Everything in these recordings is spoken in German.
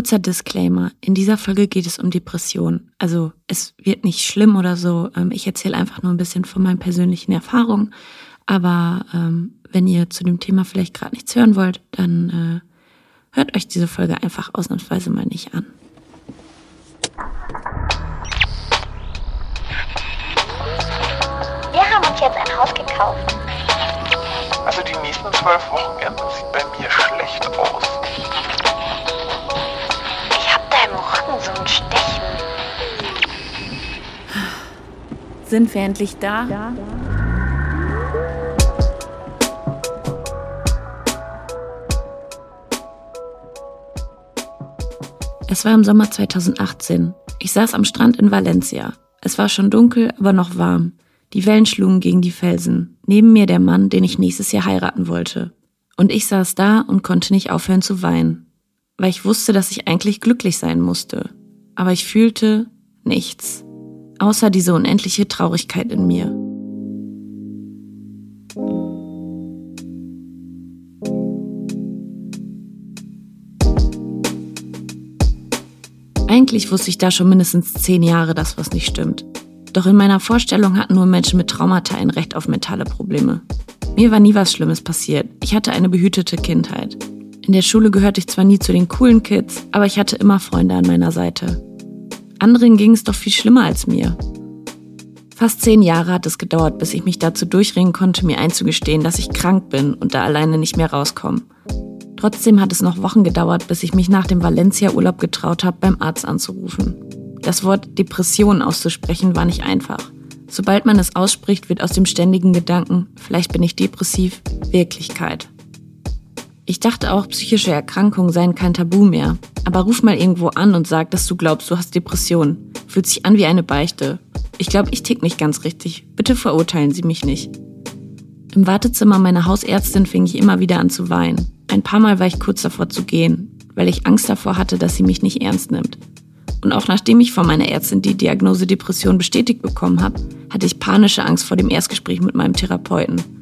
Kurzer Disclaimer. In dieser Folge geht es um Depressionen. Also es wird nicht schlimm oder so. Ähm, ich erzähle einfach nur ein bisschen von meinen persönlichen Erfahrungen. Aber ähm, wenn ihr zu dem Thema vielleicht gerade nichts hören wollt, dann äh, hört euch diese Folge einfach ausnahmsweise mal nicht an. Wir haben uns jetzt ein Haus gekauft. Also die nächsten zwölf Wochenenden sieht bei mir schlecht aus. Sind wir endlich da? Ja. Es war im Sommer 2018. Ich saß am Strand in Valencia. Es war schon dunkel, aber noch warm. Die Wellen schlugen gegen die Felsen. Neben mir der Mann, den ich nächstes Jahr heiraten wollte. Und ich saß da und konnte nicht aufhören zu weinen. Weil ich wusste, dass ich eigentlich glücklich sein musste. Aber ich fühlte nichts. Außer diese unendliche Traurigkeit in mir. Eigentlich wusste ich da schon mindestens zehn Jahre, dass was nicht stimmt. Doch in meiner Vorstellung hatten nur Menschen mit Traumata ein Recht auf mentale Probleme. Mir war nie was Schlimmes passiert. Ich hatte eine behütete Kindheit. In der Schule gehörte ich zwar nie zu den coolen Kids, aber ich hatte immer Freunde an meiner Seite. Anderen ging es doch viel schlimmer als mir. Fast zehn Jahre hat es gedauert, bis ich mich dazu durchringen konnte, mir einzugestehen, dass ich krank bin und da alleine nicht mehr rauskomme. Trotzdem hat es noch Wochen gedauert, bis ich mich nach dem Valencia-Urlaub getraut habe, beim Arzt anzurufen. Das Wort Depression auszusprechen war nicht einfach. Sobald man es ausspricht, wird aus dem ständigen Gedanken, vielleicht bin ich depressiv, Wirklichkeit. Ich dachte auch, psychische Erkrankungen seien kein Tabu mehr. Aber ruf mal irgendwo an und sag, dass du glaubst, du hast Depressionen. Fühlt sich an wie eine Beichte. Ich glaube, ich tick nicht ganz richtig. Bitte verurteilen Sie mich nicht. Im Wartezimmer meiner Hausärztin fing ich immer wieder an zu weinen. Ein paar Mal war ich kurz davor zu gehen, weil ich Angst davor hatte, dass sie mich nicht ernst nimmt. Und auch nachdem ich von meiner Ärztin die Diagnose Depression bestätigt bekommen habe, hatte ich panische Angst vor dem Erstgespräch mit meinem Therapeuten.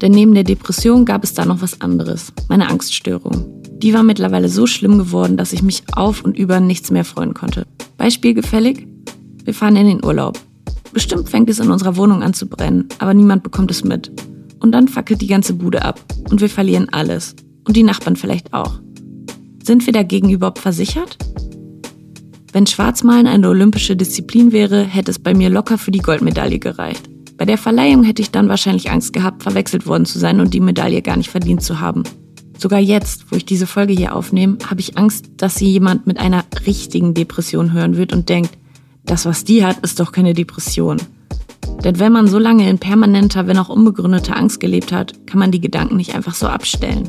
Denn neben der Depression gab es da noch was anderes, meine Angststörung. Die war mittlerweile so schlimm geworden, dass ich mich auf und über nichts mehr freuen konnte. Beispiel gefällig? Wir fahren in den Urlaub. Bestimmt fängt es in unserer Wohnung an zu brennen, aber niemand bekommt es mit. Und dann fackelt die ganze Bude ab und wir verlieren alles. Und die Nachbarn vielleicht auch. Sind wir dagegen überhaupt versichert? Wenn Schwarzmalen eine olympische Disziplin wäre, hätte es bei mir locker für die Goldmedaille gereicht. Bei der Verleihung hätte ich dann wahrscheinlich Angst gehabt, verwechselt worden zu sein und die Medaille gar nicht verdient zu haben. Sogar jetzt, wo ich diese Folge hier aufnehme, habe ich Angst, dass sie jemand mit einer richtigen Depression hören wird und denkt, das, was die hat, ist doch keine Depression. Denn wenn man so lange in permanenter, wenn auch unbegründeter Angst gelebt hat, kann man die Gedanken nicht einfach so abstellen.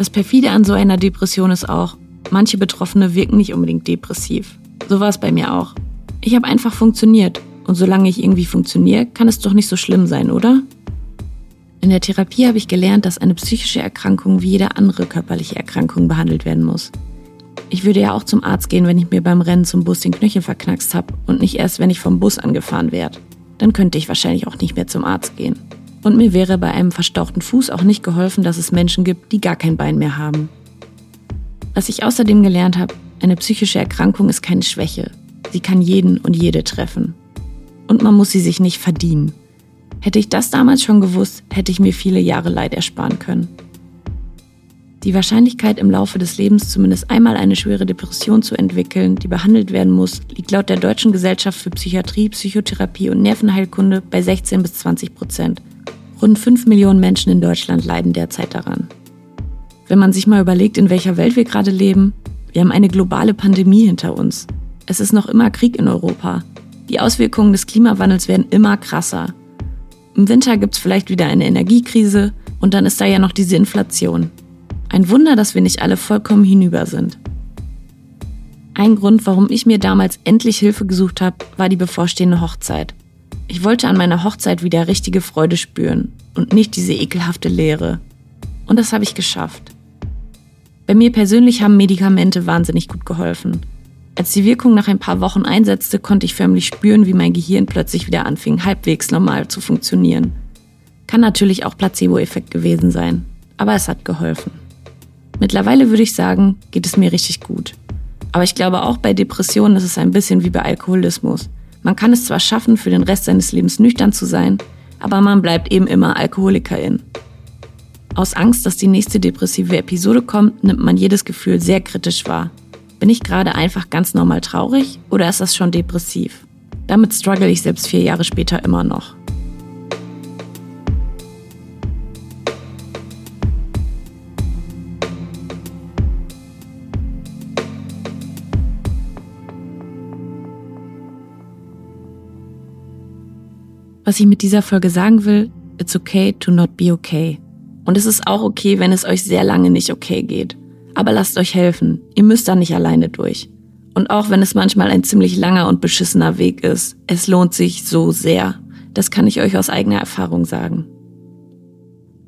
Das perfide an so einer Depression ist auch, manche Betroffene wirken nicht unbedingt depressiv. So war es bei mir auch. Ich habe einfach funktioniert. Und solange ich irgendwie funktioniere, kann es doch nicht so schlimm sein, oder? In der Therapie habe ich gelernt, dass eine psychische Erkrankung wie jede andere körperliche Erkrankung behandelt werden muss. Ich würde ja auch zum Arzt gehen, wenn ich mir beim Rennen zum Bus den Knöchel verknackst habe und nicht erst, wenn ich vom Bus angefahren werde. Dann könnte ich wahrscheinlich auch nicht mehr zum Arzt gehen. Und mir wäre bei einem verstauchten Fuß auch nicht geholfen, dass es Menschen gibt, die gar kein Bein mehr haben. Was ich außerdem gelernt habe, eine psychische Erkrankung ist keine Schwäche. Sie kann jeden und jede treffen. Und man muss sie sich nicht verdienen. Hätte ich das damals schon gewusst, hätte ich mir viele Jahre Leid ersparen können. Die Wahrscheinlichkeit, im Laufe des Lebens zumindest einmal eine schwere Depression zu entwickeln, die behandelt werden muss, liegt laut der Deutschen Gesellschaft für Psychiatrie, Psychotherapie und Nervenheilkunde bei 16 bis 20 Prozent. Rund 5 Millionen Menschen in Deutschland leiden derzeit daran. Wenn man sich mal überlegt, in welcher Welt wir gerade leben, wir haben eine globale Pandemie hinter uns. Es ist noch immer Krieg in Europa. Die Auswirkungen des Klimawandels werden immer krasser. Im Winter gibt es vielleicht wieder eine Energiekrise und dann ist da ja noch diese Inflation. Ein Wunder, dass wir nicht alle vollkommen hinüber sind. Ein Grund, warum ich mir damals endlich Hilfe gesucht habe, war die bevorstehende Hochzeit. Ich wollte an meiner Hochzeit wieder richtige Freude spüren und nicht diese ekelhafte Leere. Und das habe ich geschafft. Bei mir persönlich haben Medikamente wahnsinnig gut geholfen. Als die Wirkung nach ein paar Wochen einsetzte, konnte ich förmlich spüren, wie mein Gehirn plötzlich wieder anfing, halbwegs normal zu funktionieren. Kann natürlich auch Placebo-Effekt gewesen sein, aber es hat geholfen. Mittlerweile würde ich sagen, geht es mir richtig gut. Aber ich glaube auch bei Depressionen ist es ein bisschen wie bei Alkoholismus. Man kann es zwar schaffen, für den Rest seines Lebens nüchtern zu sein, aber man bleibt eben immer Alkoholikerin. Aus Angst, dass die nächste depressive Episode kommt, nimmt man jedes Gefühl sehr kritisch wahr. Bin ich gerade einfach ganz normal traurig oder ist das schon depressiv? Damit struggle ich selbst vier Jahre später immer noch. Was ich mit dieser Folge sagen will, it's okay to not be okay. Und es ist auch okay, wenn es euch sehr lange nicht okay geht. Aber lasst euch helfen. Ihr müsst da nicht alleine durch. Und auch wenn es manchmal ein ziemlich langer und beschissener Weg ist, es lohnt sich so sehr. Das kann ich euch aus eigener Erfahrung sagen.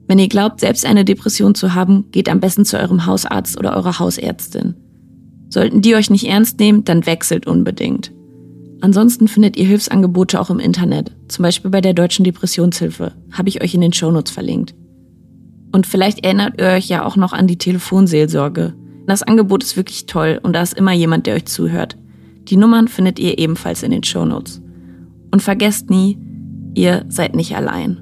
Wenn ihr glaubt, selbst eine Depression zu haben, geht am besten zu eurem Hausarzt oder eurer Hausärztin. Sollten die euch nicht ernst nehmen, dann wechselt unbedingt. Ansonsten findet ihr Hilfsangebote auch im Internet, zum Beispiel bei der Deutschen Depressionshilfe, habe ich euch in den Shownotes verlinkt. Und vielleicht erinnert ihr euch ja auch noch an die Telefonseelsorge. Das Angebot ist wirklich toll und da ist immer jemand, der euch zuhört. Die Nummern findet ihr ebenfalls in den Shownotes. Und vergesst nie, ihr seid nicht allein.